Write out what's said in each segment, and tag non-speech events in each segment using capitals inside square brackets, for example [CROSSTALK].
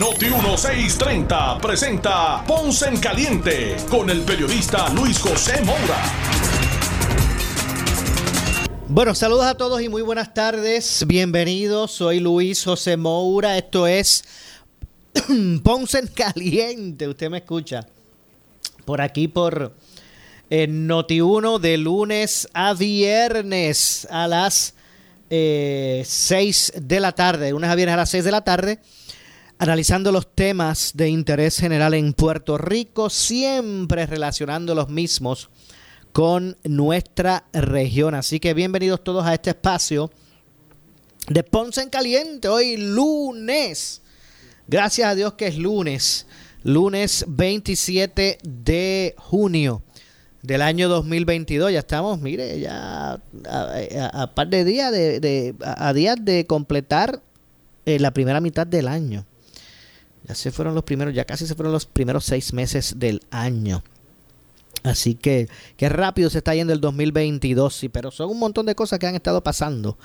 Noti 1630 presenta Ponce en Caliente con el periodista Luis José Moura. Bueno, saludos a todos y muy buenas tardes. Bienvenidos, soy Luis José Moura. Esto es [CLEARS THROAT] Ponce en Caliente. Usted me escucha por aquí por eh, Noti1 de lunes a viernes a las 6 eh, de la tarde. De lunes a viernes a las 6 de la tarde analizando los temas de interés general en Puerto Rico, siempre relacionando los mismos con nuestra región. Así que bienvenidos todos a este espacio de Ponce en Caliente, hoy lunes. Gracias a Dios que es lunes, lunes 27 de junio del año 2022. Ya estamos, mire, ya a, par de días de, a, días de completar eh, la primera mitad del año. Ya se fueron los primeros, ya casi se fueron los primeros seis meses del año. Así que qué rápido se está yendo el 2022, sí, pero son un montón de cosas que han estado pasando.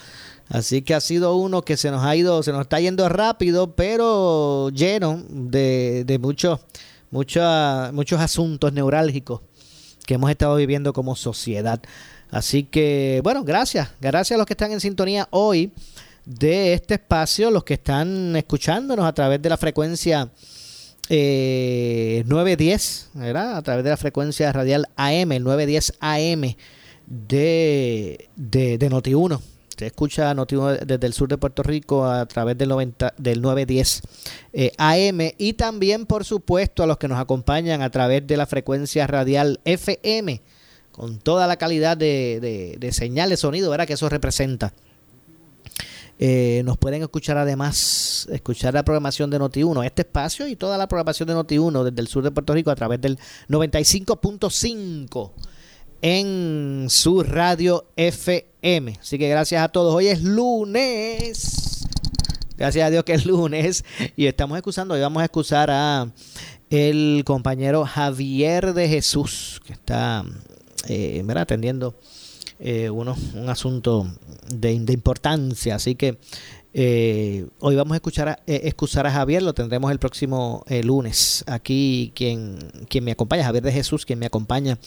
Así que ha sido uno que se nos ha ido, se nos está yendo rápido, pero lleno de, de muchos, muchos, muchos asuntos neurálgicos que hemos estado viviendo como sociedad. Así que, bueno, gracias, gracias a los que están en sintonía hoy de este espacio, los que están escuchándonos a través de la frecuencia 910, eh, ¿verdad? A través de la frecuencia radial AM, el 910 AM de, de, de Noti1. Usted escucha Noti1 desde el sur de Puerto Rico a través del, 90, del 910 eh, AM y también, por supuesto, a los que nos acompañan a través de la frecuencia radial FM con toda la calidad de, de, de sonido, ¿verdad? Que eso representa. Eh, nos pueden escuchar además, escuchar la programación de Noti1, este espacio y toda la programación de Noti1 desde el sur de Puerto Rico a través del 95.5 en su radio FM. Así que gracias a todos. Hoy es lunes. Gracias a Dios que es lunes. Y estamos excusando, hoy vamos a excusar a el compañero Javier de Jesús, que está eh, atendiendo eh, uno, un asunto de, importancia. Así que eh, hoy vamos a escuchar a, eh, excusar a Javier, lo tendremos el próximo eh, lunes. Aquí quien, quien me acompaña, Javier de Jesús, quien me acompaña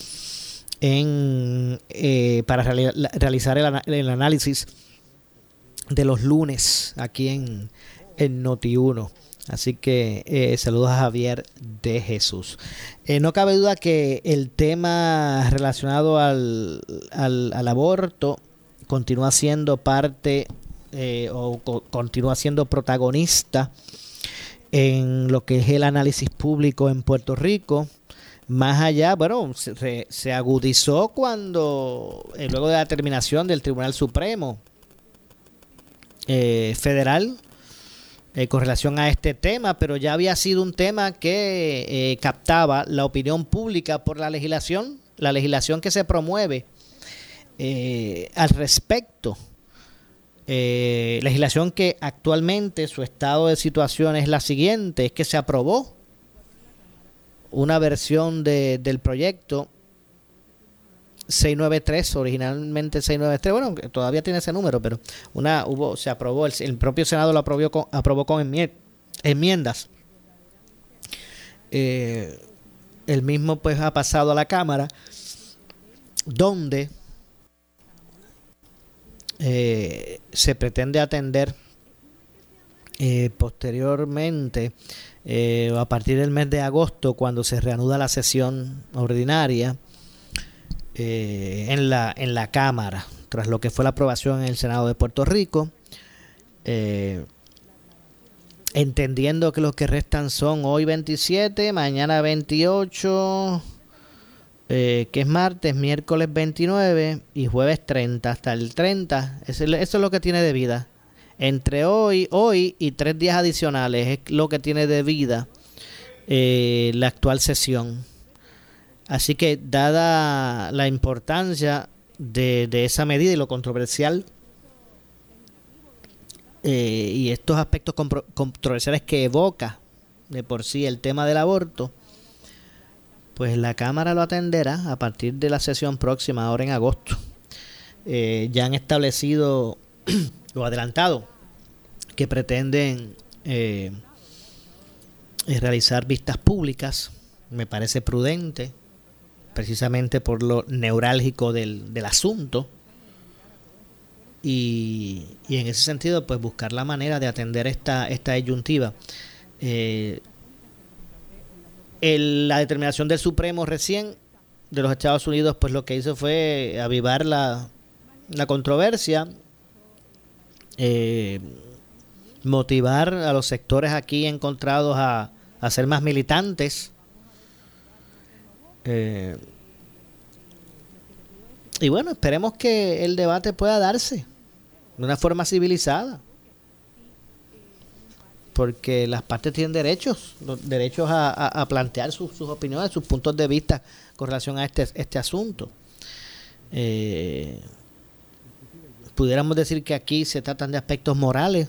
en para realizar el, análisis de los lunes aquí en, en Noti1. Así que eh, saludos a Javier de Jesús. Eh, no cabe duda que el tema relacionado al, al, aborto continúa siendo parte eh, o continúa siendo protagonista en lo que es el análisis público en Puerto Rico. Más allá, bueno, se, se agudizó cuando, luego de la terminación del Tribunal Supremo Federal, eh, con relación a este tema, pero ya había sido un tema que eh, captaba la opinión pública por la legislación, la legislación que se promueve eh, al respecto. legislación que actualmente su estado de situación es la siguiente, es que se aprobó una versión de, del proyecto 693, originalmente 693, bueno, todavía tiene ese número, pero una hubo, se aprobó, el, propio Senado lo aprobó con, aprobó con enmiendas. Eh, el mismo pues ha pasado a la Cámara, donde eh, se pretende atender eh, posteriormente, a partir del mes de agosto, cuando se reanuda la sesión ordinaria, eh, en, la, en la Cámara, tras lo que fue la aprobación en el Senado de Puerto Rico. Eh, entendiendo que los que restan son hoy 27, mañana 28, eh, que es martes, miércoles 29 y jueves 30, hasta el 30. Eso, es lo que tiene de vida. Entre hoy, hoy y tres días adicionales es lo que tiene de vida la actual sesión Así que dada la importancia de, esa medida y lo controversial eh, y estos aspectos controversiales que evoca de por sí el tema del aborto, pues la Cámara lo atenderá a partir de la sesión próxima, ahora en agosto. Eh, ya han establecido [CLEARS THROAT] o adelantado que pretenden eh, realizar vistas públicas. Me parece prudente, precisamente por lo neurálgico del, del asunto. Y, y, en ese sentido, pues buscar la manera de atender esta, esta disyuntiva. Eh, la determinación del Supremo recién de los Estados Unidos, pues lo que hizo fue avivar la, la controversia, eh, motivar a los sectores aquí encontrados a, a ser más militantes. Eh, y bueno, esperemos que el debate pueda darse de una forma civilizada porque las partes tienen derechos, derechos a, plantear sus, opiniones, sus puntos de vista con relación a este, este asunto. Eh, pudiéramos decir que aquí se tratan de aspectos morales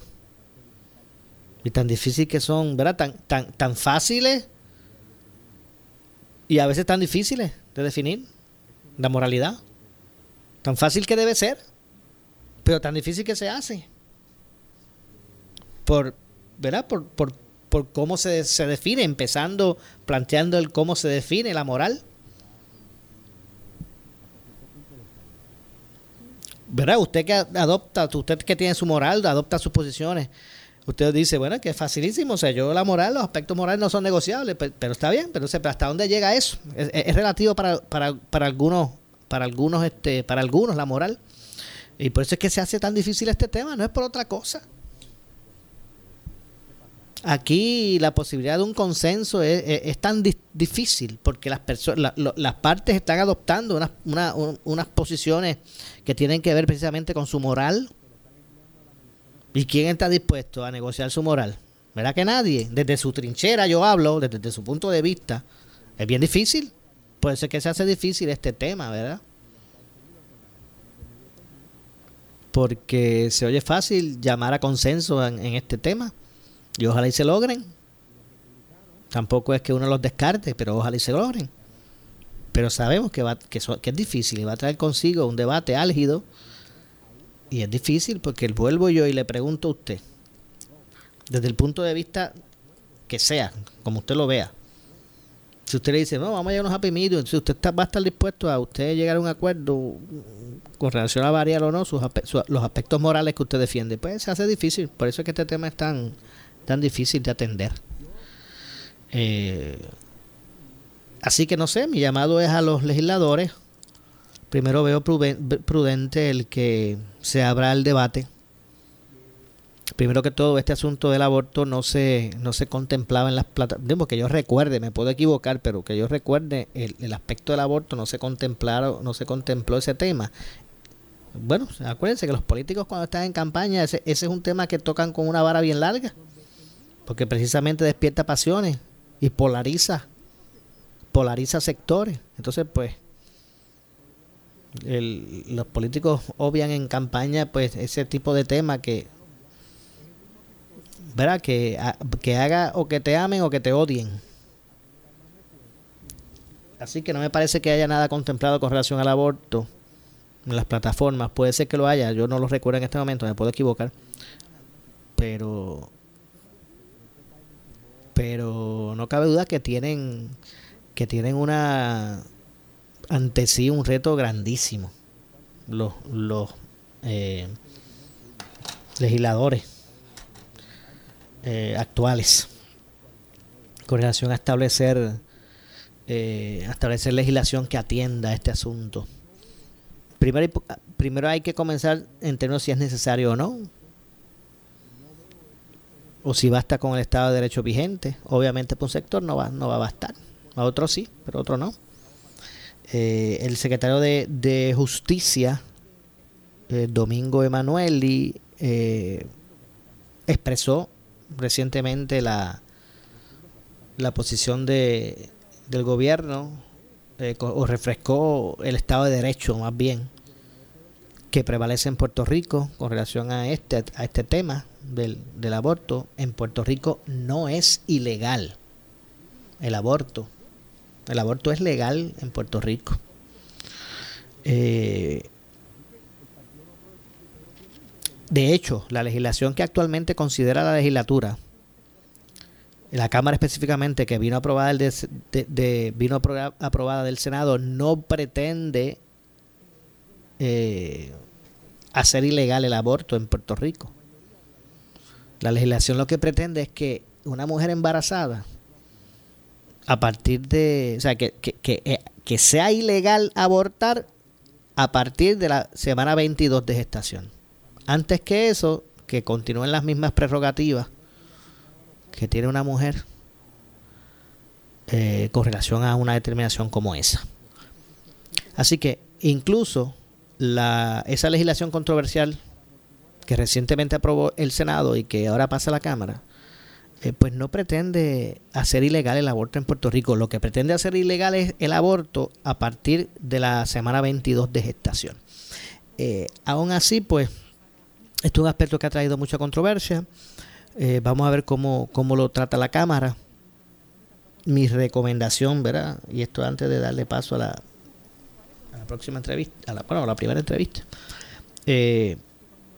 y tan difíciles que son, ¿verdad? Tan, tan, tan fáciles y a veces tan difíciles de definir la moralidad. Tan fácil que debe ser, pero tan difícil que se hace. Por, ¿verdad? Por, por, por cómo se, se define, empezando planteando el cómo se define la moral. ¿Verdad? Usted que adopta, usted que tiene su moral, adopta sus posiciones. Usted dice, bueno, que es facilísimo. O sea, yo la moral, los aspectos morales no son negociables, pero, está bien. Pero, ¿hasta dónde llega eso? Es, relativo para, para, para algunos, para algunos, este, para algunos la moral. Y por eso es que se hace tan difícil este tema, no es por otra cosa. Aquí la posibilidad de un consenso es, tan difícil porque las personas, las partes están adoptando unas, unas posiciones que tienen que ver precisamente con su moral. ¿Y quién está dispuesto a negociar su moral? ¿Verdad que nadie? Desde su trinchera yo hablo, desde, su punto de vista. Es bien difícil. Puede ser que se hace difícil este tema, ¿verdad? Porque se oye fácil llamar a consenso en este tema y ojalá y se logren. Tampoco es que uno los descarte, pero ojalá y se logren. Pero sabemos que, va, que, es difícil y va a traer consigo un debate álgido. Y es difícil porque vuelvo yo y le pregunto a usted, desde el punto de vista que sea, como usted lo vea. Si usted le dice, no, vamos a llegar a unos happy medium, si usted va a estar dispuesto a usted llegar a un acuerdo con relación a variar o no sus, los aspectos morales que usted defiende, pues se hace difícil. Por eso es que este tema es tan, tan difícil de atender. Eh, así que no sé, mi llamado es a los legisladores. Primero veo prudente el que se abra el debate. Primero que todo, este asunto del aborto no se, no se contemplaba en las plataformas. Que yo recuerde, me puedo equivocar, pero que yo recuerde, el, aspecto del aborto no se, contemplaron, no se contempló ese tema bueno, acuérdense que los políticos cuando están en campaña, ese, ese, es un tema que tocan con una vara bien larga porque precisamente despierta pasiones y polariza, polariza sectores. Entonces, pues, los políticos obvian en campaña, pues, ese tipo de tema que, ¿verdad? Que, que haga o que te amen o que te odien. Así que no me parece que haya nada contemplado con relación al aborto en las plataformas. Puede ser que lo haya, yo no lo recuerdo en este momento, me puedo equivocar. Pero pero no cabe duda que tienen que tienen una ante sí un reto grandísimo los, los eh, legisladores eh, actuales con relación a establecer eh, establecer legislación que atienda a este asunto primero, primero hay que comenzar en términos si es necesario o no o si basta con el Estado de Derecho vigente. Obviamente para un sector no va, no va a bastar, a otro sí, pero otro no. Eh, el secretario de, Justicia, eh, Domingo Emanueli, eh, expresó recientemente la, la posición de, del gobierno eh, o refrescó el Estado de Derecho más bien que prevalece en Puerto Rico con relación a este, a este tema del, del aborto. En Puerto Rico no es ilegal el aborto. El aborto es legal en Puerto Rico. Eh, de hecho, la legislación que actualmente considera la legislatura, la Cámara específicamente que vino aprobada, de, vino aprobada del Senado, no pretende eh, hacer ilegal el aborto en Puerto Rico. La legislación lo que pretende es que una mujer embarazada, a partir de, o sea, que, que, que, eh, que sea ilegal abortar a partir de la semana 22 de gestación. Antes que eso, que continúen las mismas prerrogativas que tiene una mujer eh, con relación a una determinación como esa. Así que incluso la, esa legislación controversial que recientemente aprobó el Senado y que ahora pasa a la Cámara, eh, pues no pretende hacer ilegal el aborto en Puerto Rico. Lo que pretende hacer ilegal es el aborto a partir de la semana 22 de gestación. Eh, aún así, pues, esto es un aspecto que ha traído mucha controversia. Eh, vamos a ver cómo, cómo lo trata la Cámara. Mi recomendación, ¿verdad? Y esto antes de darle paso a la, próxima entrevista, a la, bueno, a la primera entrevista.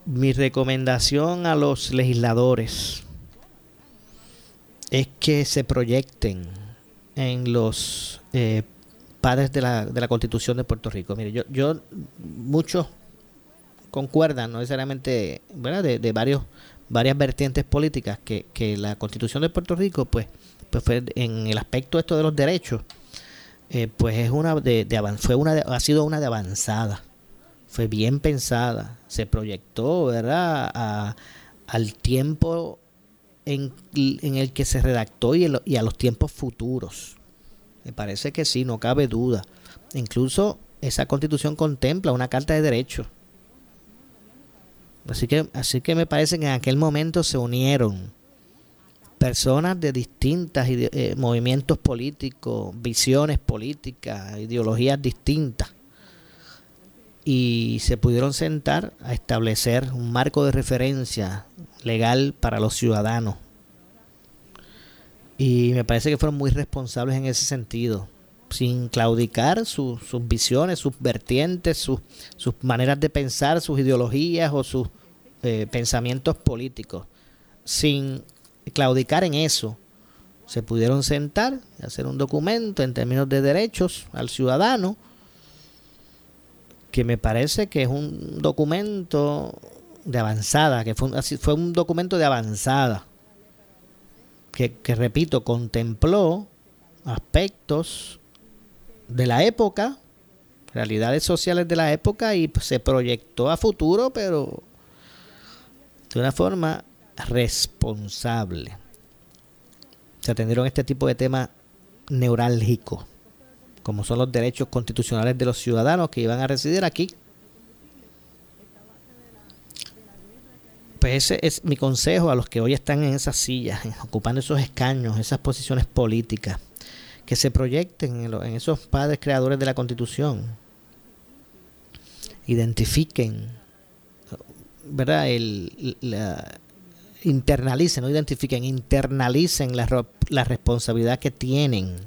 mi recomendación a los legisladores es que se proyecten en los eh, padres de la, de la Constitución de Puerto Rico. Mire, yo, yo muchos concuerdan, no necesariamente, ¿verdad? De, varios varias vertientes políticas que, que, la Constitución de Puerto Rico, pues, pues fue en el aspecto esto de los derechos, eh, pues es una de, de fue una ha sido una de avanzada, fue bien pensada, se proyectó, ¿verdad? A, al tiempo en, el que se redactó y, a los tiempos futuros. Me parece que sí, no cabe duda. Incluso esa constitución contempla una carta de derechos. Así que, así que me parece que en aquel momento se unieron personas de distintos eh, movimientos políticos, visiones políticas, ideologías distintas. Y se pudieron sentar a establecer un marco de referencia legal para los ciudadanos. Y me parece que fueron muy responsables en ese sentido, sin claudicar sus visiones, sus vertientes, sus, sus maneras de pensar, sus ideologías o sus eh, pensamientos políticos. Sin claudicar en eso, se pudieron sentar y hacer un documento en términos de derechos al ciudadano, que me parece que es un documento de avanzada, que fue, fue un documento de avanzada, que, repito, contempló aspectos de la época, realidades sociales de la época y se proyectó a futuro, pero de una forma responsable. Se atendieron este tipo de temas neurálgicos, como son los derechos constitucionales de los ciudadanos que iban a residir aquí pues ese es mi consejo a los que hoy están en esas sillas, ocupando esos escaños, esas posiciones políticas, que se proyecten en, esos padres creadores de la Constitución, identifiquen, ¿verdad? El, internalicen, no identifiquen, internalicen la, la responsabilidad que tienen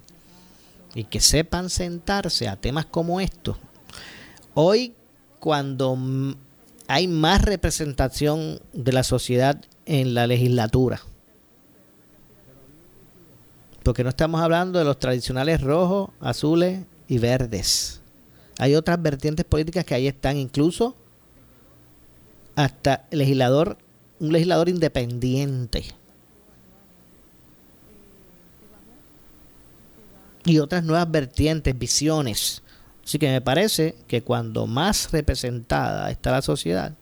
y que sepan sentarse a temas como estos. Hoy, cuando hay más representación de la sociedad en la legislatura. Porque no estamos hablando de los tradicionales rojos, azules y verdes. Hay otras vertientes políticas que ahí están, incluso hasta legislador, un legislador independiente. Y otras nuevas vertientes, visiones Así que me parece que cuando más representada está la sociedad,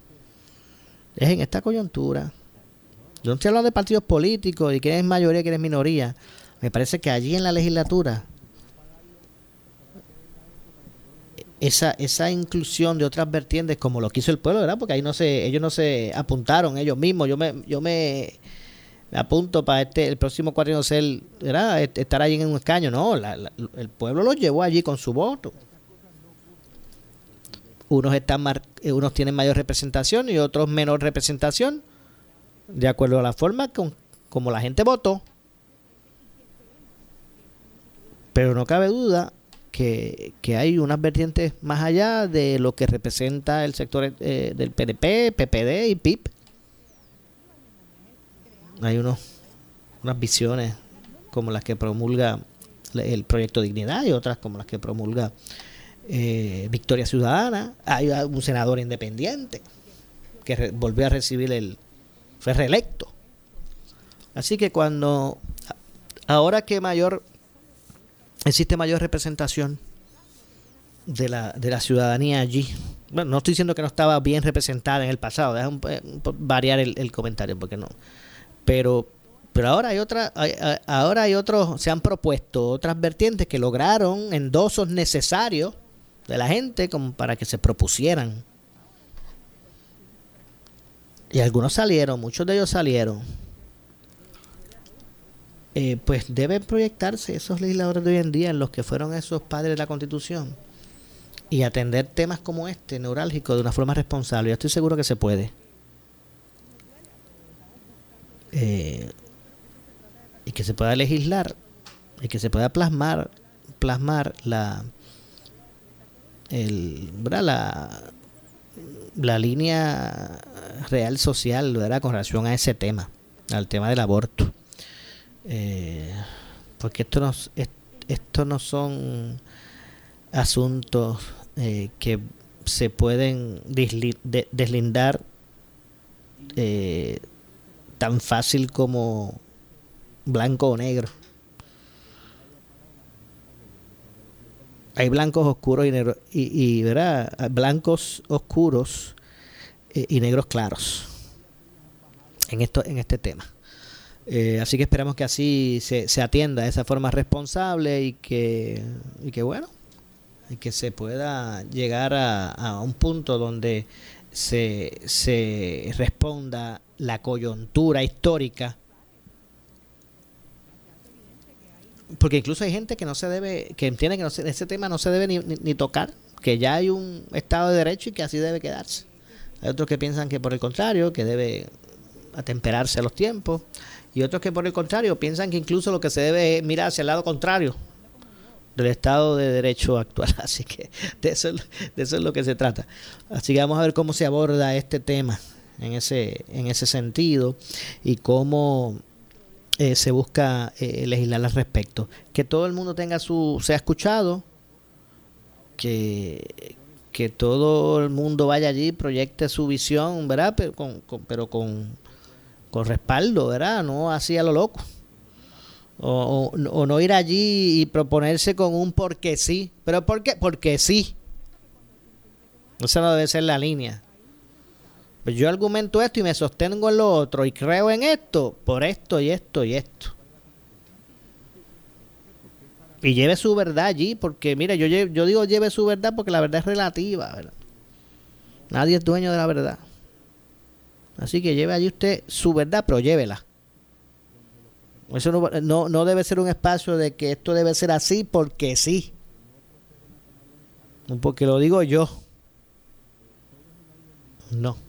es en esta coyuntura. Yo no estoy hablando de partidos políticos y quién es mayoría y quién es minoría. Me parece que allí en la legislatura, esa, esa inclusión de otras vertientes como lo quiso el pueblo, ¿verdad? Porque ahí no se, ellos no se apuntaron ellos mismos. Yo me, yo me, me apunto para este el próximo cuatrino ser, ¿verdad? estar allí en un escaño. No, el pueblo los llevó allí con su voto. Unos, están eh, unos tienen mayor representación y otros menor representación, de acuerdo a la forma con, como la gente votó. Pero no cabe duda que, hay unas vertientes más allá de lo que representa el sector eh, del PDP, PPD y PIP. Hay unos, unas visiones como las que promulga el proyecto Dignidad y otras como las que promulga eh, Victoria Ciudadana, hay un senador independiente que volvió a recibir el, fue reelecto. Así que cuando, ahora que mayor, existe mayor representación de la, de la ciudadanía allí, bueno, no estoy diciendo que no estaba bien representada en el pasado, déjame eh, variar el, comentario porque no, pero pero ahora hay otra, ahora hay otros, se han propuesto otras vertientes que lograron endosos necesarios de la gente como para que se propusieran. Y algunos salieron, muchos de ellos salieron. Eh, pues deben proyectarse esos legisladores de hoy en día en los que fueron esos padres de la constitución y atender temas como este, neurálgico, de una forma responsable. Yo estoy seguro que se puede. Eh, y que se pueda legislar y que se pueda plasmar plasmar la el, La, la línea real social ¿verdad? con relación a ese tema, al tema del aborto. Eh, porque esto no, esto no son asuntos eh, que se pueden deslindar eh, tan fácil como blanco o negro. Hay blancos oscuros y negros y, ¿verdad? blancos oscuros eh, y negros claros en esto en este tema eh, así que esperamos que así se, se, atienda de esa forma responsable y que y que bueno y que se pueda llegar a, a un punto donde se, se responda la coyuntura histórica porque incluso hay gente que no se debe, que entiende que no ese tema no se debe ni, tocar, que ya hay un Estado de Derecho y que así debe quedarse. Hay otros que piensan que por el contrario, que debe atemperarse a los tiempos, y otros que por el contrario piensan que incluso lo que se debe es mirar hacia el lado contrario del Estado de Derecho actual. [LAUGHS] Así que de eso, de eso es lo que se trata. Así que vamos a ver cómo se aborda este tema en ese, en ese sentido y cómo eh, se busca eh, legislar al respecto. Que todo el mundo tenga su, sea escuchado, que, que todo el mundo vaya allí, proyecte su visión, ¿verdad? Pero con, pero con, con respaldo, ¿verdad? No así a lo loco. O, o, no ir allí y proponerse con un porque sí. ¿Pero por qué? Porque sí. Esa no debe ser la línea. Pues yo argumento esto y me sostengo en lo otro y creo en esto por esto y esto y esto. Y lleve su verdad allí, porque mire, yo, yo digo lleve su verdad porque la verdad es relativa, Nadie es dueño de la verdad. Así que lleve allí usted su verdad, pero llévela. Eso no, no, no debe ser un espacio de que esto debe ser así porque sí. Porque lo digo yo. No.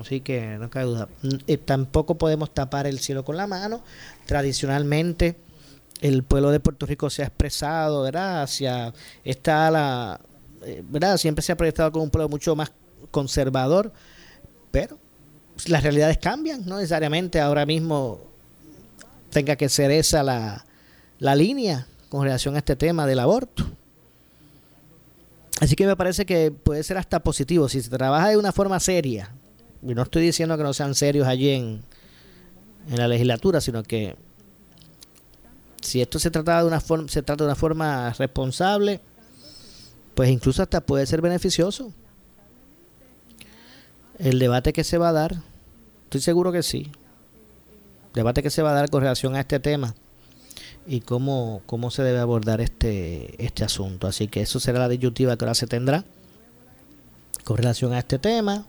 Así que no cabe duda. Eh, tampoco podemos tapar el cielo con la mano. Tradicionalmente el pueblo de Puerto Rico se ha expresado, ¿verdad? Hacia está la eh, ¿verdad? Siempre se ha proyectado como un pueblo mucho más conservador, pero las realidades cambian, no necesariamente ahora mismo tenga que ser esa la, la línea con relación a este tema del aborto. Así que me parece que puede ser hasta positivo si se trabaja de una forma seria, y no estoy diciendo que no sean serios allí en, en la legislatura, sino que si esto se trata de una forma, se trata de una forma responsable, pues incluso hasta puede ser beneficioso. El debate que se va a dar, estoy seguro que sí. Debate que se va a dar con relación a este tema y cómo, cómo se debe abordar este, este asunto. Así que eso será la disyuntiva que ahora se tendrá con relación a este tema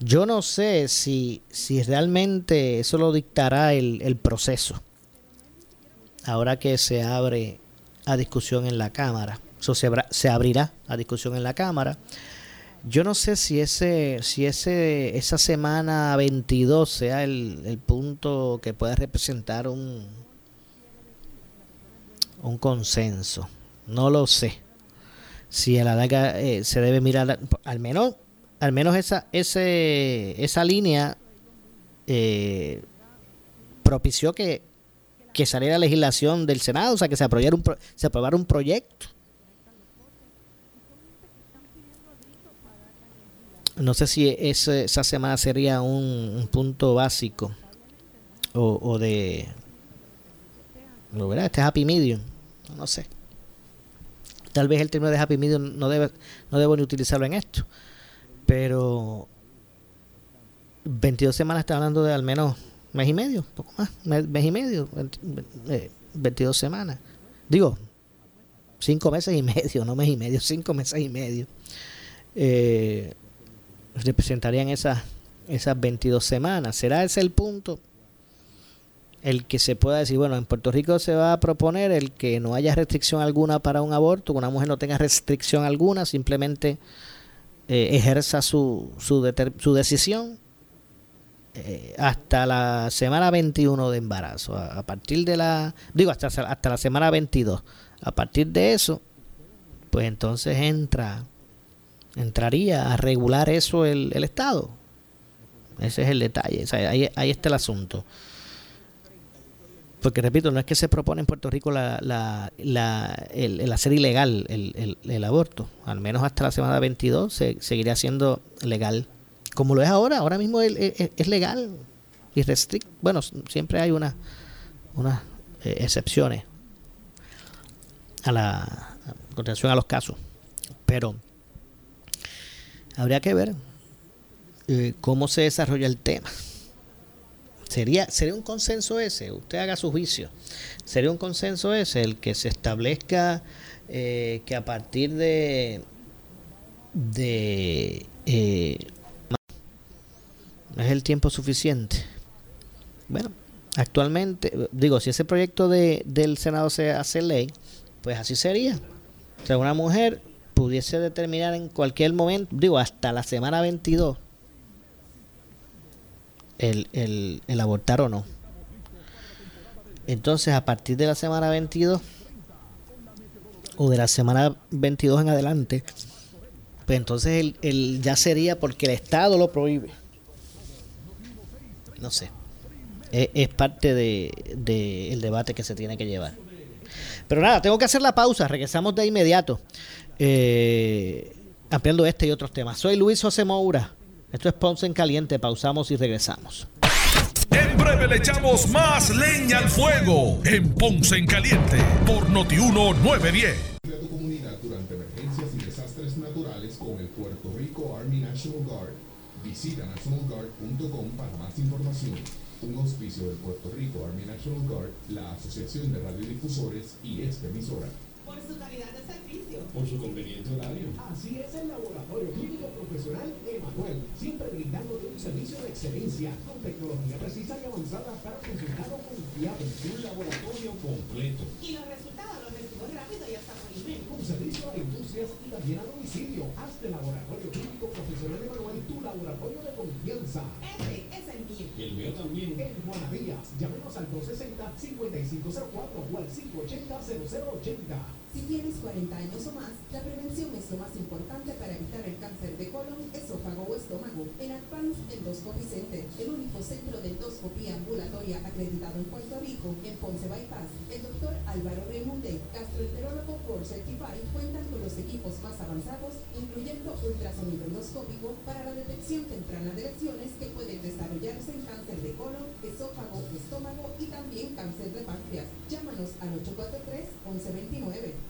Yo no sé si, si realmente eso lo dictará el, el proceso. Ahora que se abre a discusión en la Cámara. Eso se, se abrirá a discusión en la Cámara. Yo no sé si ese, si ese, esa semana 22 sea el, el punto que pueda representar un, un consenso. No lo sé. Si a la larga eh, se debe mirar, al menos, al menos esa, ese, esa línea eh, propició que, que saliera legislación del Senado, o sea, que se aprobara un, se aprobara un proyecto No sé si esa semana sería un, punto básico o, de... ¿no, ¿verdad? Este Happy Medium. No sé. Tal vez el término de Happy Medium no debe, no debo ni utilizarlo en esto. Pero 22 semanas está hablando de al menos mes y medio, poco más, mes, y medio, 22 eh, semanas. Digo, cinco meses y medio, no mes y medio, cinco meses y medio. Eh, representarían esas, esas 22 semanas. ¿Será ese el punto? El que se pueda decir, bueno, en Puerto Rico se va a proponer el que no haya restricción alguna para un aborto, que una mujer no tenga restricción alguna, simplemente eh, ejerza su, su, su decisión eh, hasta la semana 21 de embarazo. A, partir de la, digo, hasta, hasta la semana 22. A partir de eso, pues entonces entra entraría a regular eso el, el Estado. Ese es el detalle. ahí, ahí, está el asunto. Porque repito, no es que se propone en Puerto Rico la, la, el, hacer ilegal el, el, aborto. Al menos hasta la semana 22 se, seguiría siendo legal. Como lo es ahora, ahora mismo es, es, legal y restricto. Bueno, siempre hay una, unas eh, excepciones a la con relación a los casos. Pero Habría que ver eh, cómo se desarrolla el tema. Sería, sería un consenso ese, usted haga su juicio. Sería un consenso ese el que se establezca eh, que a partir de de eh, es el tiempo suficiente. Bueno, actualmente, digo, si ese proyecto de, del Senado se hace ley, pues así sería. O sea, una mujer pudiese determinar en cualquier momento, digo, hasta la semana 22, el, el, abortar o no. Entonces, a partir de la semana 22, o de la semana 22 en adelante, pues entonces el, el, ya sería porque el Estado lo prohíbe. No sé. Es, es parte del de, el debate que se tiene que llevar. Pero nada, tengo que hacer la pausa. Regresamos de inmediato eh, ampliando este y otros temas. Soy Luis José Moura. Esto es Ponce en Caliente. Pausamos y regresamos. En breve le echamos más leña al fuego en Ponce en Caliente por Notiuno 910. tu comunidad durante emergencias y desastres naturales con el Puerto Rico Army National Guard. Visita nationalguard.com para más información. Un auspicio del Puerto Rico Army National Guard, la Asociación de Radiodifusores y esta emisora por su calidad de servicio. Por su conveniente horario. Así es el laboratorio clínico profesional Emanuel, siempre brindándote un servicio de excelencia con tecnología precisa y avanzada para resultados confiables. Un laboratorio completo. Y los resultados los recibo rápido y hasta por email. Con servicio a industrias y también a domicilio. Hazte laboratorio clínico profesional Emanuel, tu laboratorio de confianza. Ese es el mío. Y el mío también. En Juana Díaz, llámenos al 260-5504 o al 580-0080. Si tienes 40 años o más, la prevención es lo más importante para evitar el cáncer de colon, esófago o estómago. En Advanced Endoscopy Center, el único centro de endoscopía ambulatoria acreditado en Puerto Rico, en Ponce Bypass, el doctor Álvaro Raimunde, gastroenterólogo por Certified, cuentan con los equipos más avanzados, incluyendo ultrasonido endoscópico para la detección temprana de lesiones que pueden desarrollarse en cáncer de colon, esófago, estómago y también cáncer de páncreas. Llámanos al 843 1129.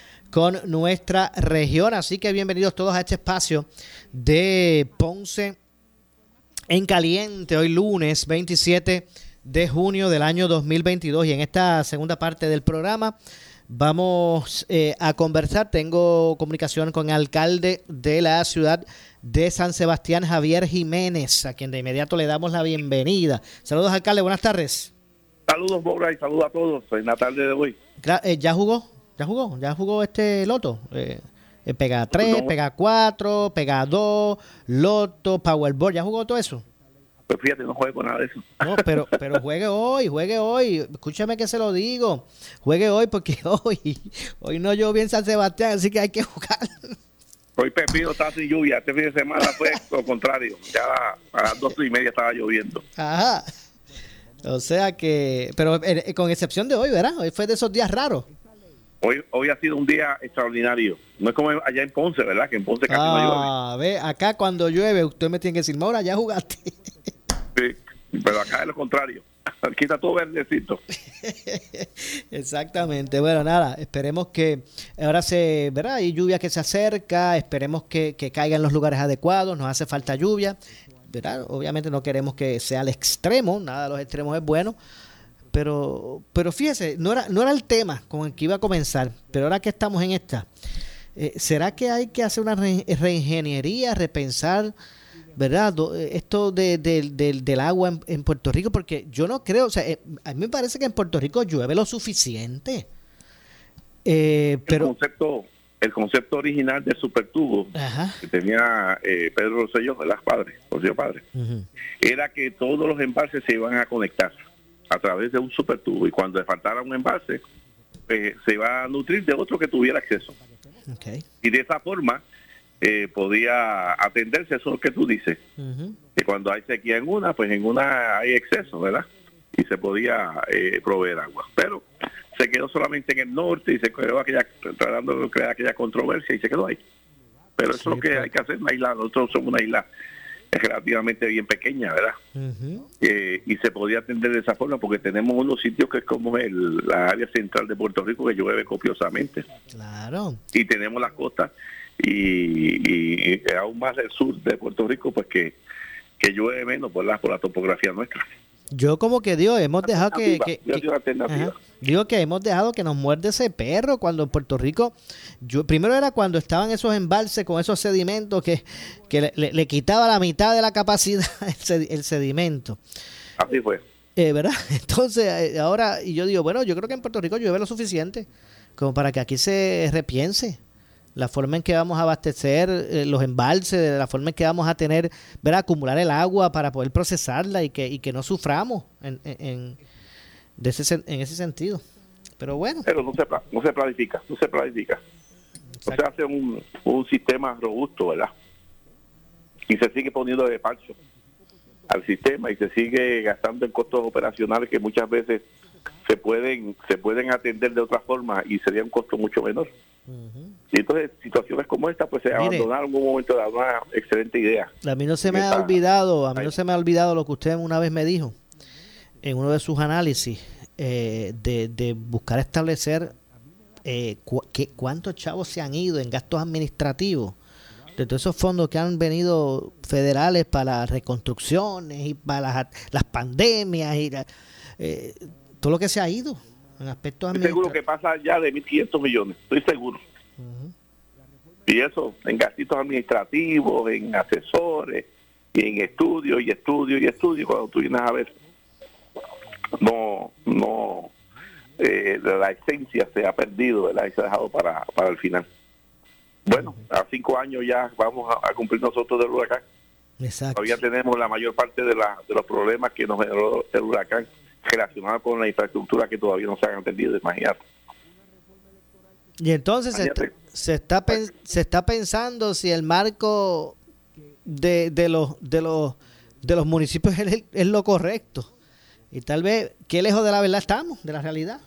con nuestra región. Así que bienvenidos todos a este espacio de Ponce en Caliente, hoy lunes 27 de junio del año 2022. Y en esta segunda parte del programa vamos eh, a conversar. Tengo comunicación con el alcalde de la ciudad de San Sebastián, Javier Jiménez, a quien de inmediato le damos la bienvenida. Saludos, alcalde, buenas tardes. Saludos, Bora, y saludos a todos en la tarde de hoy. Eh, ¿Ya jugó? ¿Ya jugó? ¿Ya jugó este loto? Eh, eh pega 3, pega 4, pega 2, loto, powerball. ¿Ya jugó todo eso? Pues fíjate, no juego nada de eso. No, pero, [LAUGHS] pero juegue hoy, juegue hoy. Escúchame que se lo digo. Juegue hoy porque [LAUGHS] hoy, hoy no llovió en San Sebastián, así que hay que jugar. Hoy Pepino está sin lluvia. Este fin de semana fue lo contrario. Ya a las dos y media estaba lloviendo. Ajá. O sea que, pero eh, con excepción de hoy, ¿verdad? Hoy fue de esos días raros. Hoy, hoy ha sido un día extraordinario. No es como allá en Ponce, ¿verdad? Que en Ponce casi no llueve. Ah, ve, acá cuando llueve, usted me tiene que decir, Maura, ya jugaste. Sí, pero acá es lo contrario. [LAUGHS] Aquí está todo verdecito. [LAUGHS] Exactamente. Bueno, nada, esperemos que ahora se, ¿verdad? Hay lluvia que se acerca, esperemos que, que caiga en los lugares adecuados, nos hace falta lluvia. ¿verdad? Obviamente no queremos que sea al extremo, nada de los extremos es bueno, pero, pero fíjese, no era, no era el tema con el que iba a comenzar, pero ahora que estamos en esta, eh, ¿será que hay que hacer una reingeniería, repensar, verdad, eh, esto de, del agua en, Puerto Rico? Porque yo no creo, o sea, eh, a mí me parece que en Puerto Rico llueve lo suficiente. pero el concepto el concepto original del supertubo que tenía Pedro Rosselló, de las padres, Rosselló padre, era que todos los embalses se iban a conectar a través de un supertubo y cuando le faltara un embalse, pues, se iba a nutrir de otro que tuviera acceso. Y de esa forma eh, podía atenderse eso que tú dices, que cuando hay sequía en una, pues en una hay exceso, ¿verdad? Y se podía eh, proveer agua. Pero se quedó solamente en el norte y se quedó aquella, tratando de crear aquella controversia y se quedó ahí. Pero eso es lo que hay que hacer, una isla, nosotros somos una isla es relativamente bien pequeña, ¿verdad? Eh, y se podía atender de esa forma porque tenemos unos sitios que es como el, la área central de Puerto Rico que llueve copiosamente. Claro. Y tenemos las costas y, y, aún más el sur de Puerto Rico pues que, que llueve menos por la, por la topografía nuestra. Yo como que Dios, hemos dejado que... digo que hemos dejado que nos muerde ese perro cuando en Puerto Rico... Yo, primero era cuando estaban esos embalses con esos sedimentos que, que le, quitaba la mitad de la capacidad [LAUGHS] el, sedimento. Así fue. Eh, ¿Verdad? [LAUGHS] Entonces, eh, ahora, y yo digo, bueno, yo creo que en Puerto Rico llueve lo suficiente como para que aquí se repiense la forma en que vamos a abastecer eh, los embalses, la forma en que vamos a tener, ver acumular el agua para poder procesarla y que, y que no suframos en, en, de ese, en ese sentido. Pero bueno. Pero no se, no se planifica, no se planifica. No se hace un, un sistema robusto, ¿verdad? Y se sigue poniendo de parcho al sistema y se sigue gastando en costos operacionales que muchas veces se pueden se pueden atender de otra forma y sería un costo mucho menor. Y entonces situaciones como esta pues se abandonaron en un momento de una excelente idea. A mí no se me ha olvidado, a mí no se me ha olvidado lo que usted una vez me dijo en uno de sus análisis eh, de, buscar establecer eh, ¿cuántos chavos se han ido en gastos administrativos? De todos esos fondos que han venido federales para las reconstrucciones y para las, pandemias y eh, todo lo que se ha ido en aspectos Estoy seguro que pasa ya de 1.500 millones, estoy seguro. Y eso, en gastos administrativos, en asesores, y en estudios y estudios y estudios, cuando tú vienes a ver, no, no, eh, la esencia se ha perdido, ¿verdad? Y se ha dejado para, para el final. Bueno, a cinco años ya vamos a, cumplir nosotros del huracán. Exacto. Todavía tenemos la mayor parte de, la, de los problemas que nos generó el huracán relacionados con la infraestructura que todavía no se han atendido, imagínate. Y entonces se está, se está, se está pensando si el marco de, de, los, de, los, de los municipios es, es lo correcto. Y tal vez, ¿qué lejos de la verdad estamos, de la realidad?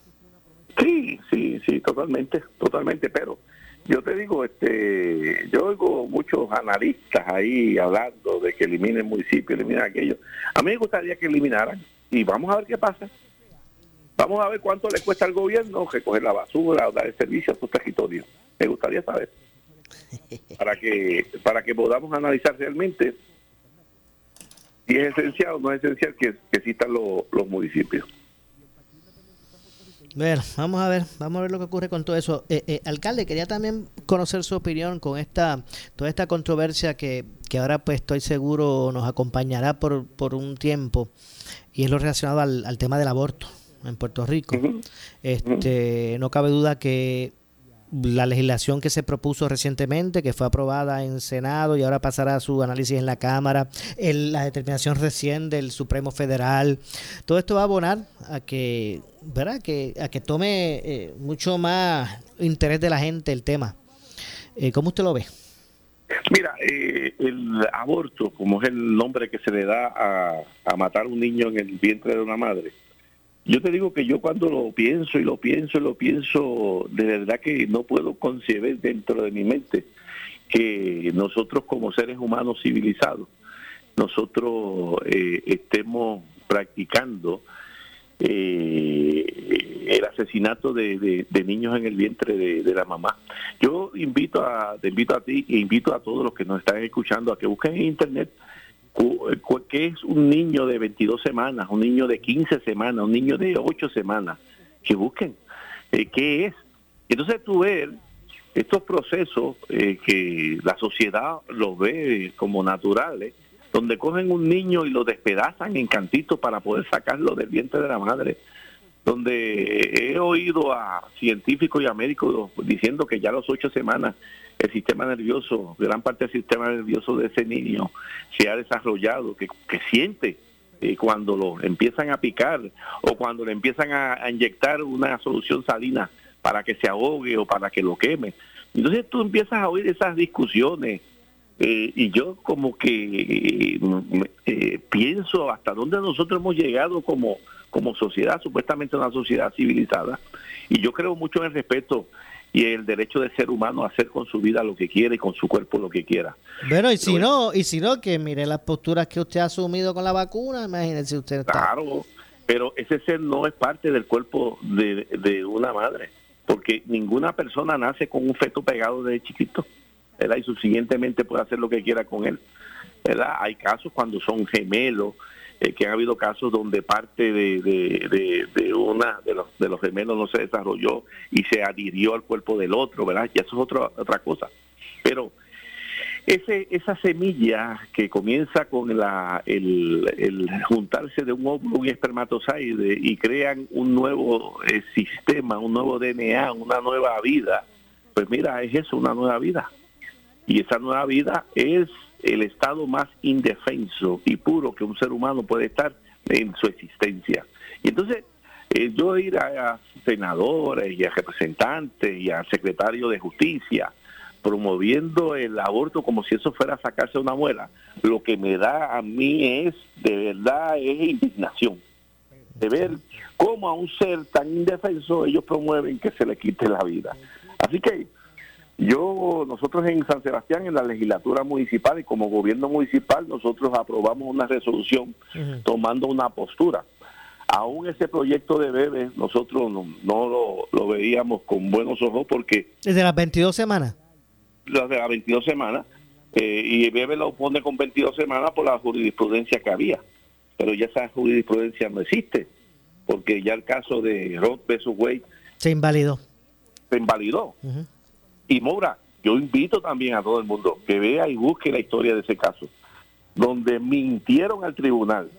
Sí, sí, sí, totalmente, totalmente, pero yo te digo, este, yo oigo muchos analistas ahí hablando de que eliminen el municipio, eliminen aquello. A mí me gustaría que eliminaran y vamos a ver qué pasa. Vamos a ver cuánto le cuesta al gobierno recoger la basura o dar el servicio a sus territorios. Me gustaría saber. [LAUGHS] Para que para que podamos analizar realmente si es esencial o no es esencial que, existan los municipios. Bueno, vamos a ver, vamos a ver lo que ocurre con todo eso. Eh, eh, alcalde, quería también conocer su opinión con esta toda esta controversia que, que ahora pues estoy seguro nos acompañará por, por un tiempo y es lo relacionado al, al tema del aborto en Puerto Rico. Este, no cabe duda que la legislación que se propuso recientemente, que fue aprobada en Senado y ahora pasará a su análisis en la Cámara, el, la determinación recién del Supremo Federal, todo esto va a abonar a que, ¿verdad? Que, a que tome eh, mucho más interés de la gente el tema. Eh, ¿Cómo usted lo ve? Mira, eh, el aborto, como es el nombre que se le da a, a matar un niño en el vientre de una madre, yo te digo que yo cuando lo pienso y lo pienso y lo pienso, de verdad que no puedo concebir dentro de mi mente que nosotros como seres humanos civilizados, nosotros eh, estemos practicando eh, el asesinato de, niños en el vientre de, la mamá. Yo invito a, te invito a ti e invito a todos los que nos están escuchando a que busquen en internet ¿Qué es un niño de 22 semanas, un niño de 15 semanas, un niño de 8 semanas? Que busquen eh, qué es. Entonces tú ves estos procesos eh, que la sociedad los ve como naturales, donde cogen un niño y lo despedazan en cantitos para poder sacarlo del vientre de la madre, donde he oído a científicos y a médicos diciendo que ya a las ocho semanas el sistema nervioso, gran parte del sistema nervioso de ese niño se ha desarrollado, que, siente eh, cuando lo empiezan a picar o cuando le empiezan a, inyectar una solución salina para que se ahogue o para que lo queme. Entonces tú empiezas a oír esas discusiones eh, y yo como que eh, pienso hasta dónde nosotros hemos llegado como, como sociedad, supuestamente una sociedad civilizada, y yo creo mucho en el respeto y el derecho del ser humano a hacer con su vida lo que quiere y con su cuerpo lo que quiera. Bueno, y si no, y si no, que mire las posturas que usted ha asumido con la vacuna, imagínese usted. Está... Claro, pero ese ser no es parte del cuerpo de, de una madre, porque ninguna persona nace con un feto pegado desde chiquito, ¿verdad? Y subsiguientemente puede hacer lo que quiera con él, ¿verdad? Hay casos cuando son gemelos, eh, que han habido casos donde parte de, de, una de los, de los gemelos no se desarrolló y se adhirió al cuerpo del otro, ¿verdad? Y eso es otra otra cosa. Pero ese, esa semilla que comienza con la, el, juntarse de un óvulo y espermatozoide y crean un nuevo eh, sistema, un nuevo DNA, una nueva vida, pues mira, es eso, una nueva vida. Y esa nueva vida es el estado más indefenso y puro que un ser humano puede estar en su existencia. Y entonces, eh, yo ir a, senadores y a representantes y a secretarios de justicia promoviendo el aborto como si eso fuera sacarse una muela, lo que me da a mí es, de verdad, es indignación de ver cómo a un ser tan indefenso ellos promueven que se le quite la vida. Así que yo, nosotros en San Sebastián, en la legislatura municipal y como gobierno municipal, nosotros aprobamos una resolución tomando una postura. aún ese proyecto de bebé nosotros no, lo, lo, veíamos con buenos ojos porque... ¿Desde las 22 semanas? Desde las 22 semanas. Eh, y bebé lo pone con 22 semanas por la jurisprudencia que había. Pero ya esa jurisprudencia no existe, porque ya el caso de Roth versus Wade... Se invalidó. Se invalidó. Y Moura, yo invito también a todo el mundo que vea y busque la historia de ese caso, donde mintieron al tribunal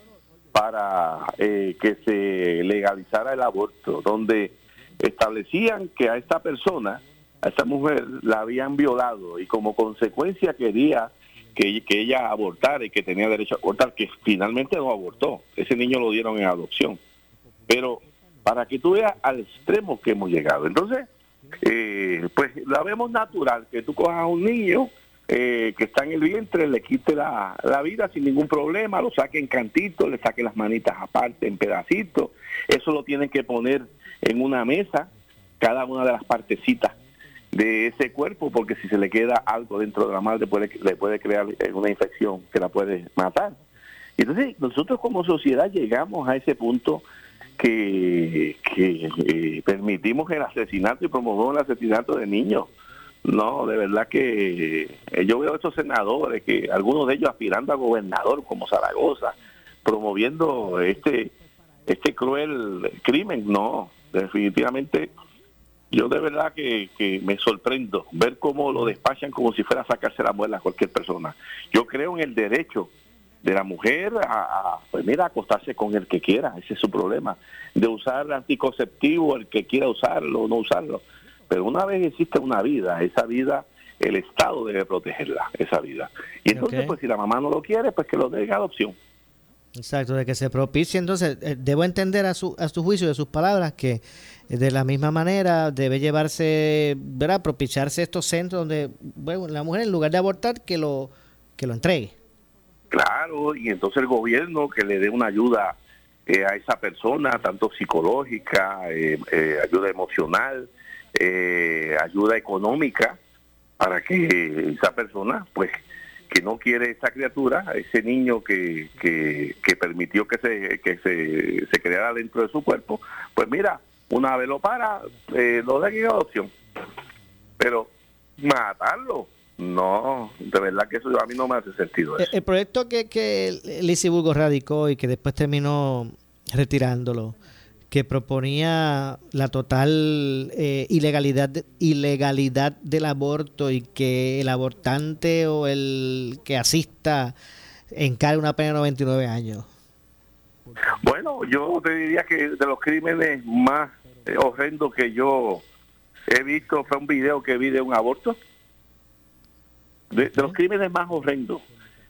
para eh, que se legalizara el aborto, donde establecían que a esta persona, a esta mujer, la habían violado y como consecuencia quería que, que ella abortara y que tenía derecho a abortar, que finalmente no abortó. Ese niño lo dieron en adopción. Pero para que tú veas al extremo que hemos llegado. Entonces, eh, pues la vemos natural, que tú cojas a un niño eh, que está en el vientre, le quite la, vida sin ningún problema, lo saque en cantitos, le saque las manitas aparte en pedacitos, eso lo tienen que poner en una mesa, cada una de las partecitas de ese cuerpo, porque si se le queda algo dentro de la madre puede, le puede crear una infección que la puede matar. Entonces nosotros como sociedad llegamos a ese punto que, que eh, permitimos el asesinato y promovemos el asesinato de niños. No, de verdad que eh, yo veo a estos senadores, que algunos de ellos aspirando a gobernador como Zaragoza, promoviendo este, este cruel crimen. No, definitivamente yo de verdad que, que, me sorprendo ver cómo lo despachan como si fuera a sacarse la muela a cualquier persona. Yo creo en el derecho de la mujer a, pues mira, acostarse con el que quiera, ese es su problema, de usar anticonceptivo el que quiera usarlo o no usarlo. Pero una vez existe una vida, esa vida, el Estado debe protegerla, esa vida. Y entonces, pues si la mamá no lo quiere, pues que lo dé en adopción. Exacto, de que se propicie. Entonces, eh, debo entender a su, a su juicio, de sus palabras, que eh, de la misma manera debe llevarse, ¿verdad? Propiciarse estos centros donde, bueno, la mujer en lugar de abortar, que lo, que lo entregue. Claro, y entonces el gobierno que le dé una ayuda eh, a esa persona, tanto psicológica, eh, eh, ayuda emocional, ayuda económica, para que esa persona, pues, que no quiere esa criatura, ese niño que, que, permitió que, se, que se, se, creara dentro de su cuerpo, pues mira, una vez lo para, lo da en adopción. Pero matarlo, no, de verdad que eso a mí no me hace sentido. El, proyecto que, que Lizzie Burgo radicó y que después terminó retirándolo, que proponía la total eh, ilegalidad, ilegalidad del aborto y que el abortante o el que asista encargue una pena de 99 años. Bueno, yo te diría que de los crímenes más eh, horrendos que yo he visto fue un video que vi de un aborto de, los crímenes más horrendos.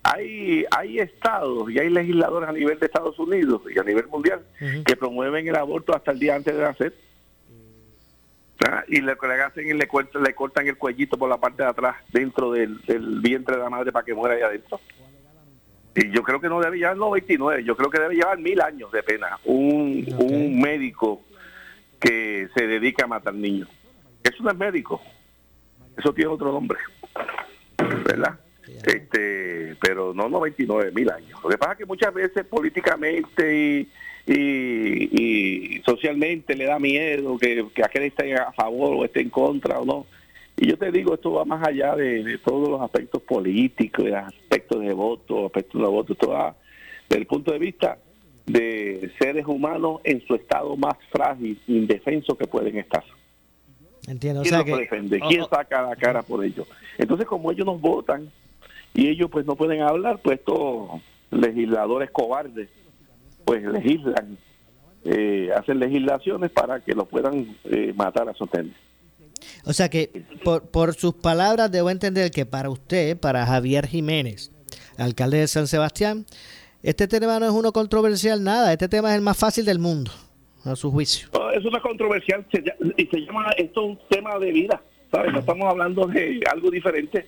Hay, hay estados y hay legisladores a nivel de Estados Unidos y a nivel mundial que promueven el aborto hasta el día antes de nacer. Ah, y le hacen es le, cortan, le cortan el cuellito por la parte de atrás dentro del, vientre de la madre para que muera ahí adentro. Y yo creo que no debe llevar 99, yo creo que debe llevar mil años de pena un, un médico que se dedica a matar niños. Eso no es médico, eso tiene otro nombre. ¿Verdad? Este, pero no 99 mil años. Lo que pasa es que muchas veces políticamente y, y, socialmente le da miedo que, que aquel esté a favor o esté en contra o no. Y yo te digo, esto va más allá de, todos los aspectos políticos, de aspectos de voto, aspectos de voto, esto va desde el punto de vista de seres humanos en su estado más frágil, indefenso que pueden estar. Entiendo. ¿Quién o defiende? ¿Quién saca la cara por ellos? Entonces, como ellos nos votan y ellos pues no pueden hablar, pues estos legisladores cobardes pues legislan, eh, hacen legislaciones para que lo puedan eh, matar a sostener. O sea que por, por sus palabras debo entender que para usted, para Javier Jiménez, alcalde de San Sebastián, este tema no es uno controversial, nada, este tema es el más fácil del mundo a su juicio? Es una controversial y se llama esto un tema de vida, ¿sabes? No estamos hablando de algo diferente.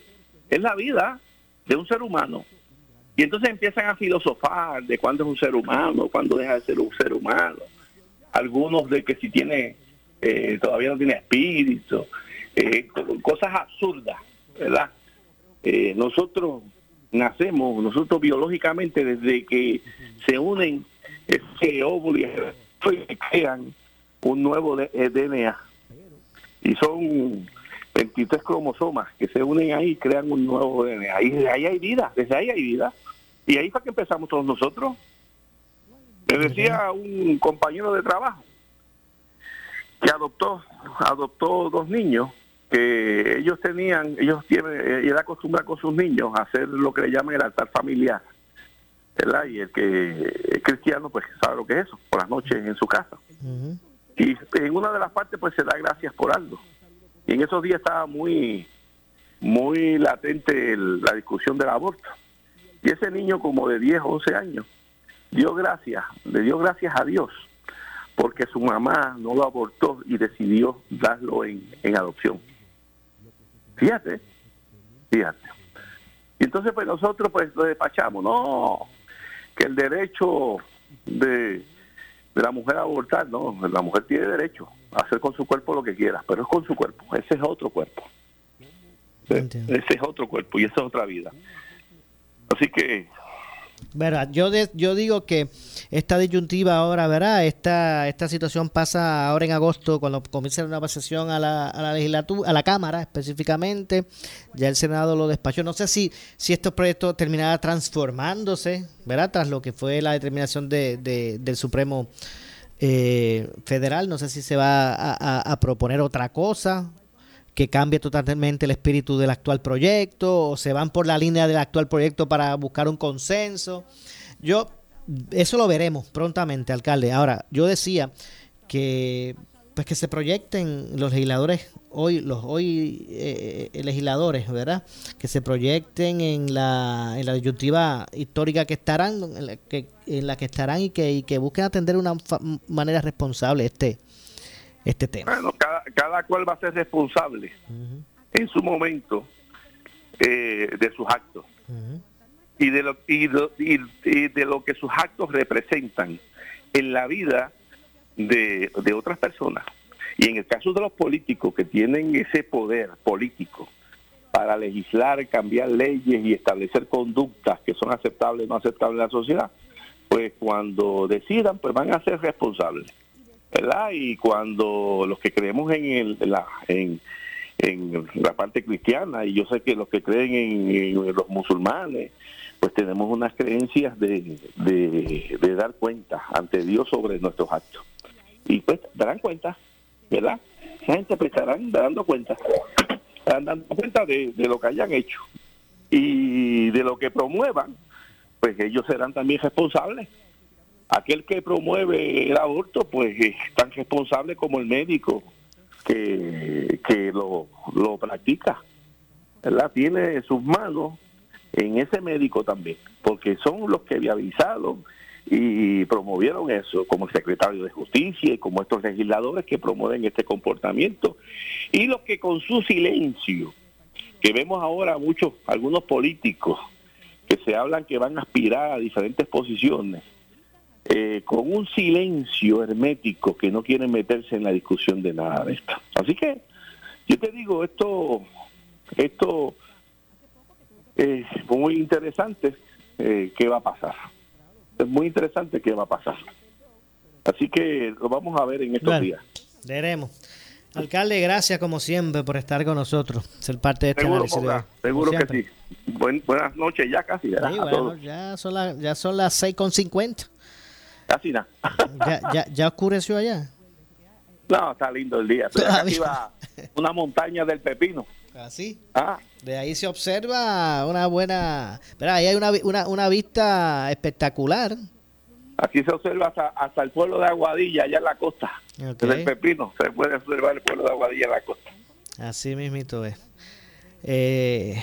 Es la vida de un ser humano. Y entonces empiezan a filosofar de cuándo es un ser humano, cuándo deja de ser un ser humano. Algunos de que si tiene, eh, todavía no tiene espíritu, eh, cosas absurdas, ¿verdad? Eh, nosotros nacemos, nosotros biológicamente, desde que se unen ese óvulo y crean un nuevo DNA. Eh, y son 23 cromosomas que se unen ahí y crean un nuevo DNA. Y desde ahí hay vida, desde ahí hay vida. Y ahí fue que empezamos todos nosotros. Me decía un compañero de trabajo que adoptó, adoptó dos niños que ellos tenían, ellos tienen, él acostumbra con sus niños a hacer lo que le llaman el altar familiar. ¿Verdad? Y el que es cristiano, pues sabe lo que es eso, por las noches en su casa. Y en una de las partes, pues se da gracias por algo. Y en esos días estaba muy, muy latente la discusión del aborto. Y ese niño, como de 10 o 11 años, dio gracias, le dio gracias a Dios, porque su mamá no lo abortó y decidió darlo en, en adopción. Fíjate, fíjate. Y entonces pues nosotros pues lo despachamos, no, que el derecho de, la mujer a abortar, no, la mujer tiene derecho a hacer con su cuerpo lo que quiera, pero es con su cuerpo, ese es otro cuerpo. Ese es otro cuerpo y esa es otra vida. Así que ¿verdad? Yo, yo digo que esta disyuntiva ahora, ¿verdad? Esta, esta situación pasa ahora en agosto, cuando comienza una sesión a la, a la legislatura, a la Cámara específicamente. Ya el Senado lo despachó. No sé si, si estos proyectos terminarán transformándose, ¿verdad? Tras lo que fue la determinación de, del Supremo eh, Federal. No sé si se va a proponer otra cosa que cambie totalmente el espíritu del actual proyecto o se van por la línea del actual proyecto para buscar un consenso. Yo, eso lo veremos prontamente, alcalde. Ahora, yo decía que pues que se proyecten los legisladores hoy los hoy eh, legisladores verdad que se proyecten en la en la disyuntiva histórica que estarán en la que, en la que estarán y que, y que busquen atender de una manera responsable este este tema. Bueno, cada, cada cual va a ser responsable en su momento eh, de sus actos y, de lo, y, de lo que sus actos representan en la vida de, de otras personas. Y en el caso de los políticos que tienen ese poder político para legislar, cambiar leyes y establecer conductas que son aceptables o no aceptables en la sociedad, pues cuando decidan, pues van a ser responsables. ¿Verdad? Y cuando los que creemos en, el, la, en, la parte cristiana, y yo sé que los que creen en, los musulmanes, pues tenemos unas creencias de, de, dar cuenta ante Dios sobre nuestros actos. Y pues darán cuenta, ¿verdad? La gente pues estarán dando cuenta, [COUGHS] estarán dando cuenta de, de lo que hayan hecho y de lo que promuevan, pues ellos serán también responsables aquel que promueve el aborto, pues es tan responsable como el médico que, que lo, lo practica. ¿verdad? Tiene sus manos en ese médico también, porque son los que viabilizaron y promovieron eso, como el secretario de Justicia y como estos legisladores que promueven este comportamiento, y los que con su silencio, que vemos ahora muchos, algunos políticos que se hablan que van a aspirar a diferentes posiciones, eh, con un silencio hermético que no quieren meterse en la discusión de nada de esto. Así que yo te digo, esto, esto es muy interesante eh, qué va a pasar. Es muy interesante qué va a pasar. Así que lo vamos a ver en estos días. Veremos. Alcalde, gracias como siempre por estar con nosotros, ser parte de este seguro, análisis. seguro que sí. buenas noches ya casi. ya, son las, ya son las 6.50. Casi nada. ¿Ya, ya, ya oscureció allá? No, está lindo el día. va una montaña del pepino. Así. Ah. De ahí se observa una buena. Pero ahí hay una, una, una vista espectacular. Aquí se observa hasta, el pueblo de Aguadilla, allá en la costa. Desde el pepino se puede observar el pueblo de Aguadilla en la costa. Así mismito es. Eh,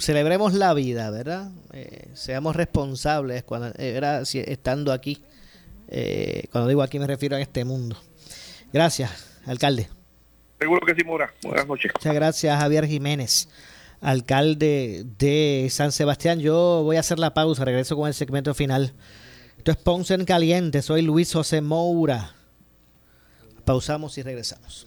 celebremos la vida, ¿verdad? Eh, seamos responsables cuando, eh, estando aquí. Eh, cuando digo aquí me refiero a este mundo. Gracias, alcalde. Seguro que sí, Mora. Buenas noches. Muchas gracias, Javier Jiménez, alcalde de San Sebastián. Yo voy a hacer la pausa, regreso con el segmento final. Esto es Ponce en Caliente, soy Luis José Moura. Pausamos y regresamos.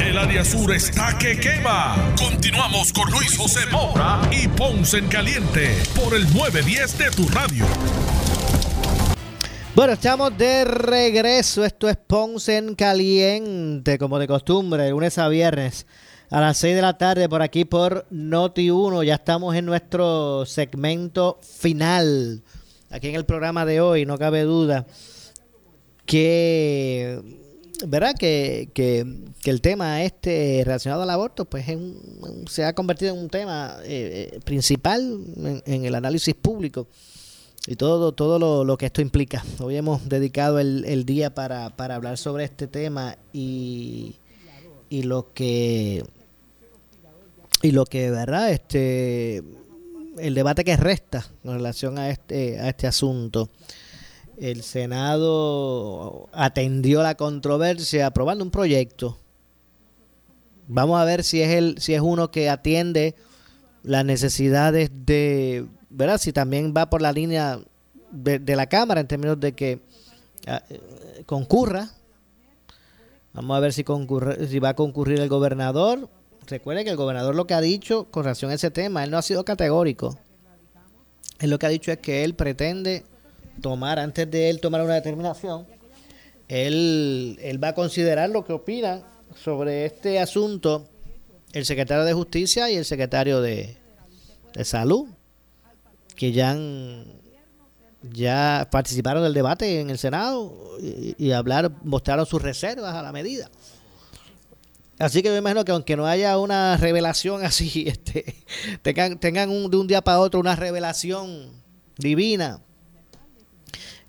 El área sur está que quema. Continuamos con Luis José Moura y Ponce en Caliente por el 910 de tu radio. Bueno, estamos de regreso. Esto es Ponce en Caliente, como de costumbre, lunes a viernes a las 6 de la tarde por aquí por Noti 1. Ya estamos en nuestro segmento final. Aquí en el programa de hoy, no cabe duda que ¿verdad? Que, que, el tema este relacionado al aborto pues se ha convertido en un tema eh, eh, principal en, el análisis público y todo, todo lo, que esto implica. Hoy hemos dedicado el, día para, para, hablar sobre este tema y, y lo que y lo que verdad este el debate que resta en relación a este a este asunto el Senado atendió la controversia aprobando un proyecto. Vamos a ver si es el, si es uno que atiende las necesidades de, ¿verdad? Si también va por la línea de, la Cámara en términos de que ah, eh, concurra. Vamos a ver si, concurre, si va a concurrir el gobernador. Recuerde que el gobernador lo que ha dicho con relación a ese tema, él no ha sido categórico. Él lo que ha dicho es que él pretende tomar, antes de él tomar una determinación, él, él va a considerar lo que opina sobre este asunto el secretario de Justicia y el secretario de, de Salud, que ya ya participaron del debate en el Senado y, y, hablar, mostraron sus reservas a la medida. Así que me imagino que aunque no haya una revelación así, [LAUGHS] este, tengan, tengan un, de un día para otro una revelación divina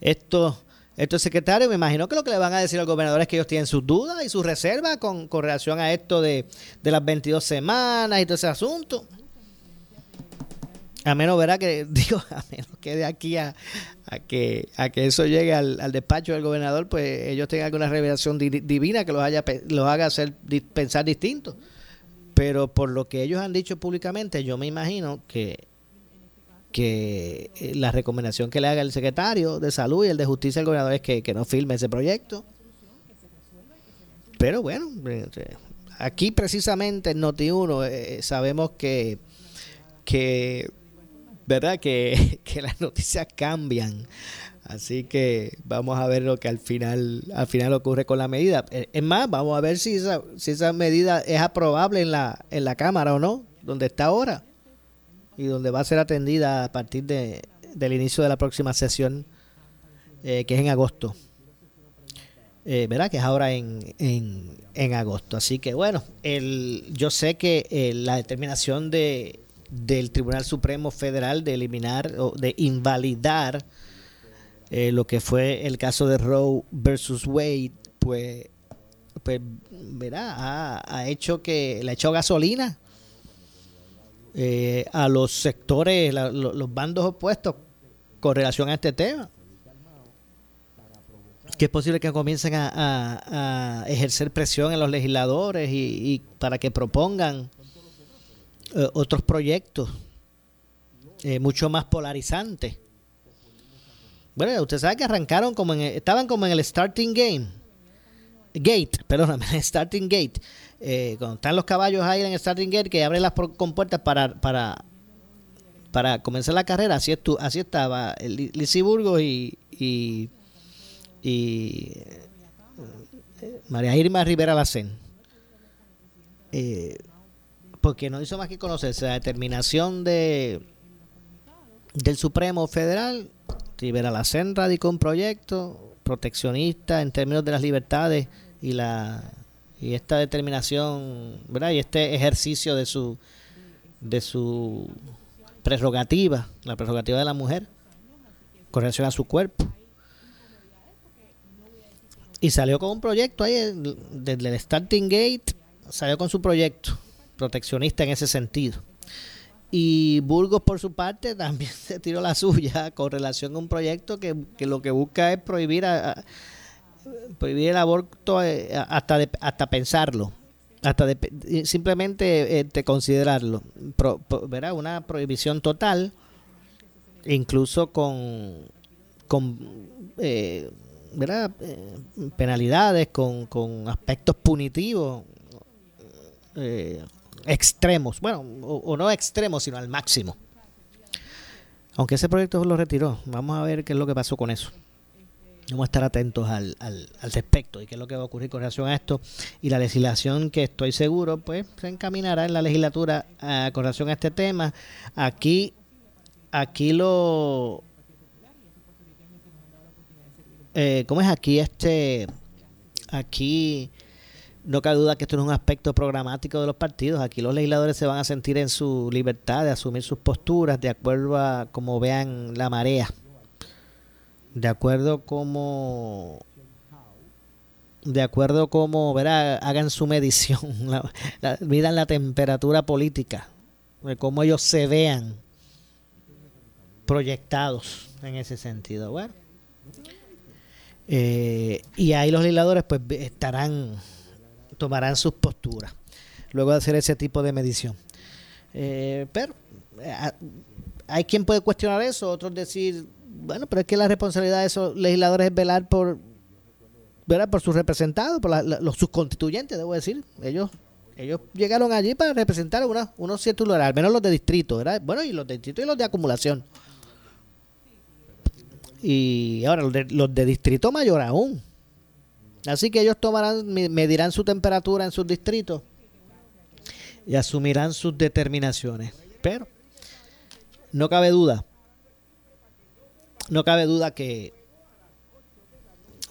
estos, estos secretarios, me imagino que lo que le van a decir al gobernador es que ellos tienen sus dudas y sus reservas con, relación a esto de, las 22 semanas y todo ese asunto. A menos, verá que, [LAUGHS] digo, a menos que de aquí a, que, a que eso llegue al, despacho del gobernador, pues ellos tengan alguna revelación divina que los, haya, los haga hacer pensar distinto. Pero por lo que ellos han dicho públicamente, yo me imagino que que eh, la recomendación que le haga el secretario de salud y el de justicia al gobernador es que, no firme ese proyecto. Pero bueno, eh, aquí precisamente en Noti1 eh, sabemos que, que ¿verdad? [LAUGHS] Que, las noticias cambian. Así que vamos a ver lo que al final, al final ocurre con la medida. Es más, vamos a ver si esa, si esa medida es aprobable en la, en la Cámara o no, donde está ahora y donde va a ser atendida a partir de, del inicio de la próxima sesión, eh, que es en agosto. Eh, ¿Verdad? Que es ahora en, en, en, agosto. Así que bueno, el, yo sé que eh, la determinación de, del Tribunal Supremo Federal de eliminar o de invalidar lo que fue el caso de Roe versus Wade, pues, pues ¿verdad? Ha, ha hecho que le ha echado gasolina eh, a los sectores, los bandos opuestos con relación a este tema. Que es posible que comiencen a, ejercer presión en los legisladores y, para que propongan eh, otros proyectos eh, mucho más polarizantes. Bueno, usted sabe que arrancaron como en, estaban como en el starting game, gate, perdóname, [LAUGHS] starting gate eh, cuando están los caballos ahí en el starting gate que abren las compuertas para, para, para comenzar la carrera, así, estu así estaba el Burgos y, y, eh, María Irma Rivera Lacén. Eh, porque no hizo más que conocerse la determinación de del Supremo Federal. Rivera Lacén radicó un proyecto proteccionista en términos de las libertades y la y esta determinación, ¿verdad? Y este ejercicio de su de su prerrogativa, la prerrogativa de la mujer con relación a su cuerpo. Y salió con un proyecto ahí, desde el Starting Gate, salió con su proyecto, proteccionista en ese sentido. Y Burgos, por su parte, también [LAUGHS] se tiró la suya con relación a un proyecto que, lo que busca es prohibir, a, prohibir el aborto eh, hasta, hasta pensarlo, hasta simplemente este, considerarlo. Una prohibición total, incluso con, con eh, ¿verdad? Eh, penalidades, con, con aspectos punitivos eh, extremos, bueno, o, no extremos, sino al máximo. Aunque ese proyecto lo retiró, vamos a ver qué es lo que pasó con eso. Vamos a estar atentos al, al, al, respecto y qué es lo que va a ocurrir con relación a esto. Y la legislación que estoy seguro, pues se encaminará en la legislatura uh, con relación a este tema. Aquí, aquí lo, eh, ¿cómo es aquí este aquí no cabe duda que esto es un aspecto programático de los partidos. Aquí los legisladores se van a sentir en su libertad de asumir sus posturas de acuerdo a cómo vean la marea, de acuerdo como de acuerdo como verá hagan su medición, [LAUGHS] miran la temperatura política, de cómo ellos se vean proyectados en ese sentido. Bueno. Eh, y ahí los legisladores pues estarán, tomarán sus posturas luego de hacer ese tipo de medición. Eh, pero eh, hay quien puede cuestionar eso, otros decir, bueno, pero es que la responsabilidad de esos legisladores es velar por, velar por sus representados, por los, sus constituyentes, debo decir. Ellos ellos llegaron allí para representar una, unos ciertos lugares, al menos los de distrito, ¿verdad? Bueno, y los de distrito y los de acumulación. Y ahora los de, los de distrito mayor aún. Así que ellos tomarán, medirán su temperatura en sus distritos y asumirán sus determinaciones. Pero no cabe duda, no cabe duda que,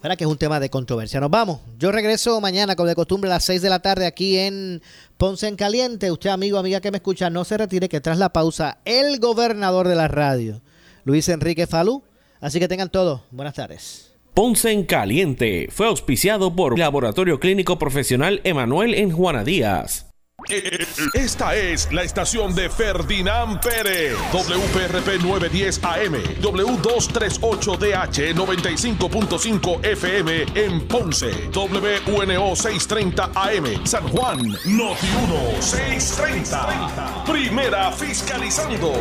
que es un tema de controversia. Nos vamos. Yo regreso mañana, como de costumbre, a las 6 de la tarde aquí en Ponce en Caliente. Usted, amigo, amiga que me escucha, no se retire que tras la pausa, el gobernador de la radio, Luis Enrique Falú, Así que tengan todo. Buenas tardes. Ponce en Caliente fue auspiciado por Laboratorio Clínico Profesional Emanuel en Juana Díaz. Esta es la estación de Ferdinand Pérez, WPRP 910 AM, W238DH 95.5 FM en Ponce, WNO 630 AM, San Juan, Noti 1 630. Primera fiscalizando.